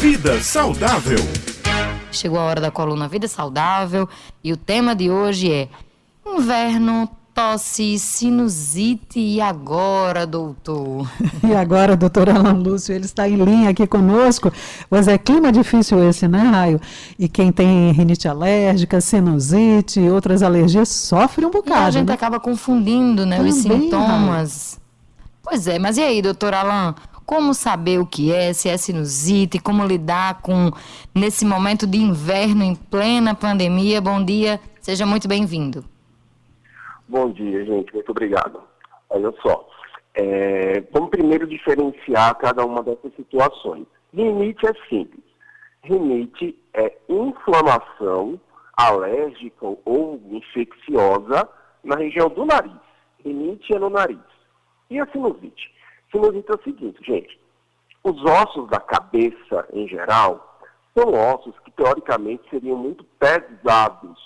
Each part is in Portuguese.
Vida Saudável. Chegou a hora da coluna Vida Saudável e o tema de hoje é Inverno, tosse, sinusite e agora, doutor? E agora, doutor Alan Lúcio, ele está em linha aqui conosco. Pois é, clima difícil esse, né, Raio? E quem tem rinite alérgica, sinusite e outras alergias sofre um bocado. E a gente né? acaba confundindo, né, Também, os sintomas. Raio. Pois é, mas e aí, doutor Alan? Como saber o que é, se é sinusite, como lidar com nesse momento de inverno em plena pandemia? Bom dia, seja muito bem-vindo. Bom dia, gente, muito obrigado. Olha só, é, vamos primeiro diferenciar cada uma dessas situações. Rinite é simples. Rinite é inflamação alérgica ou infecciosa na região do nariz. Rinite é no nariz. E a sinusite? É o seguinte, gente. Os ossos da cabeça, em geral, são ossos que teoricamente seriam muito pesados.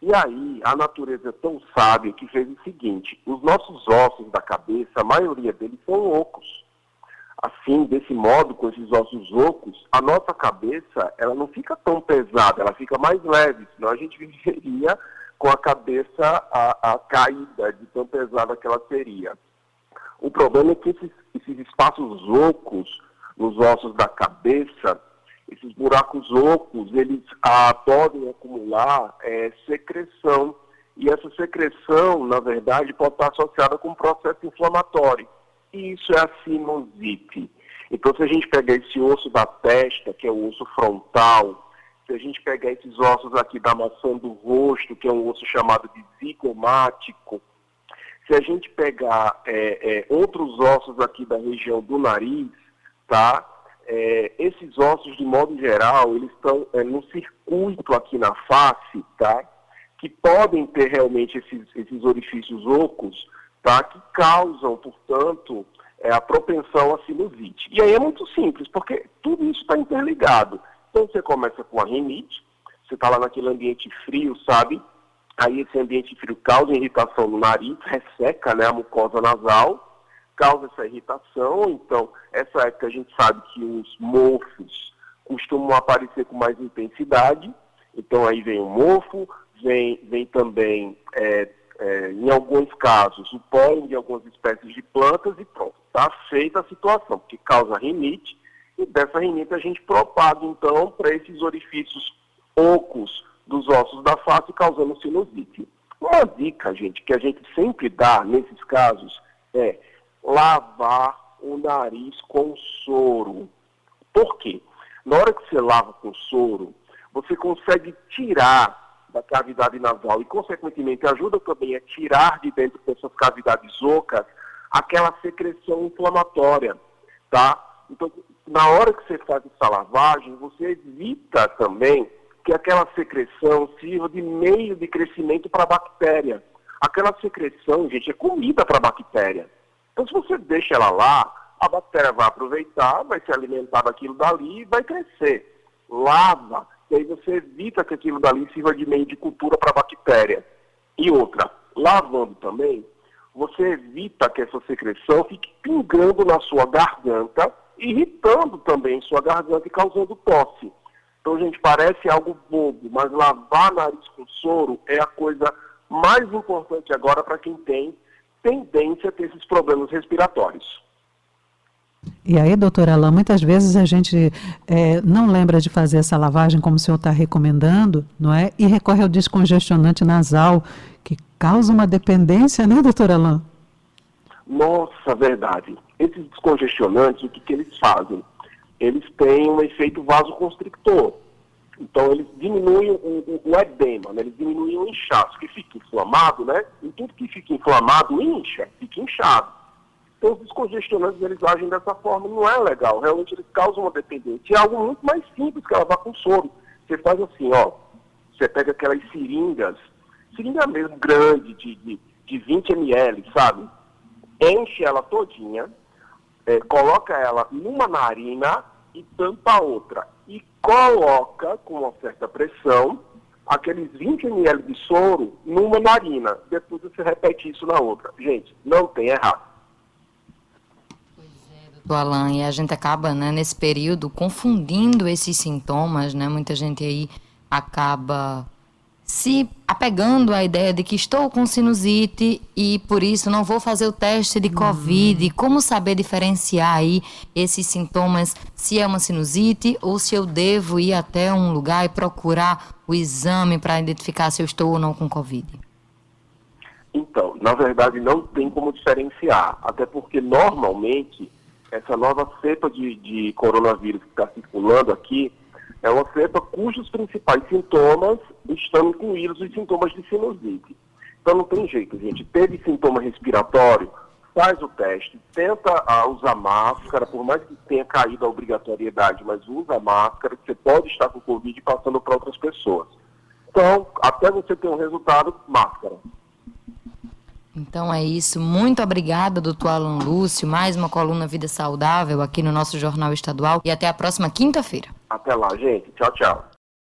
E aí, a natureza é tão sábia que fez o seguinte: os nossos ossos da cabeça, a maioria deles são ocos. Assim, desse modo, com esses ossos ocos, a nossa cabeça ela não fica tão pesada, ela fica mais leve, senão a gente viveria com a cabeça a, a caída de tão pesada que ela seria. O problema é que esses, esses espaços ocos nos ossos da cabeça, esses buracos ocos, eles ah, podem acumular é, secreção. E essa secreção, na verdade, pode estar associada com um processo inflamatório. E isso é a sinusite. Então, se a gente pegar esse osso da testa, que é o osso frontal, se a gente pegar esses ossos aqui da maçã do rosto, que é um osso chamado de zigomático, se a gente pegar é, é, outros ossos aqui da região do nariz, tá? É, esses ossos, de modo geral, eles estão é, no circuito aqui na face, tá? Que podem ter realmente esses, esses orifícios ocos, tá? Que causam, portanto, é, a propensão à sinusite. E aí é muito simples, porque tudo isso está interligado. Então você começa com a rinite, você está lá naquele ambiente frio, sabe? Aí esse ambiente frio causa irritação no nariz, resseca né, a mucosa nasal, causa essa irritação. Então, essa época a gente sabe que os mofos costumam aparecer com mais intensidade. Então aí vem o mofo, vem, vem também, é, é, em alguns casos, o pólen de algumas espécies de plantas e pronto. Está feita a situação, porque causa rinite, e dessa rinite a gente propaga então para esses orifícios ocos dos ossos da face, causando sinusite. Uma dica, gente, que a gente sempre dá nesses casos é lavar o nariz com soro. Por quê? Na hora que você lava com soro, você consegue tirar da cavidade nasal e, consequentemente, ajuda também a tirar de dentro dessas cavidades ocas aquela secreção inflamatória, tá? Então, na hora que você faz essa lavagem, você evita também que aquela secreção sirva de meio de crescimento para a bactéria. Aquela secreção, gente, é comida para a bactéria. Então, se você deixa ela lá, a bactéria vai aproveitar, vai se alimentar daquilo dali e vai crescer. Lava, e aí você evita que aquilo dali sirva de meio de cultura para a bactéria. E outra, lavando também, você evita que essa secreção fique pingando na sua garganta, irritando também sua garganta e causando tosse. Então, gente, parece algo bobo, mas lavar nariz com soro é a coisa mais importante agora para quem tem tendência a ter esses problemas respiratórios. E aí, doutora Alain, muitas vezes a gente é, não lembra de fazer essa lavagem como o senhor está recomendando, não é? E recorre ao descongestionante nasal, que causa uma dependência, né, doutora Alain? Nossa, verdade. Esses descongestionantes, o que, que eles fazem? Eles têm um efeito vasoconstrictor. Então, eles diminuem o, o, o edema, né? eles diminuem o inchaço, que fica inflamado, né? E tudo que fica inflamado incha, fica inchado. Então, os descongestionantes, eles agem dessa forma, não é legal. Realmente, eles causam uma dependência. é algo muito mais simples que vá com soro. Você faz assim, ó, você pega aquelas seringas, seringa mesmo grande, de, de, de 20 ml, sabe? Enche ela todinha, é, coloca ela numa narina e tampa a outra. E coloca, com uma certa pressão, aqueles 20 ml de soro numa narina. Depois você repete isso na outra. Gente, não tem errado. É, do Alan, e a gente acaba, né, nesse período, confundindo esses sintomas, né? Muita gente aí acaba se apegando à ideia de que estou com sinusite e por isso não vou fazer o teste de Covid. Uhum. Como saber diferenciar aí esses sintomas, se é uma sinusite ou se eu devo ir até um lugar e procurar o exame para identificar se eu estou ou não com Covid? Então, na verdade, não tem como diferenciar, até porque normalmente essa nova cepa de, de coronavírus que está circulando aqui é uma cepa cujos principais sintomas estão incluídos os sintomas de sinusite. Então não tem jeito, gente. Teve sintoma respiratório, faz o teste, tenta uh, usar máscara, por mais que tenha caído a obrigatoriedade, mas usa máscara, que você pode estar com Covid passando para outras pessoas. Então, até você ter um resultado, máscara. Então é isso. Muito obrigada, doutor Alan Lúcio. Mais uma coluna Vida Saudável aqui no nosso Jornal Estadual. E até a próxima quinta-feira. Até lá, gente. Tchau, tchau.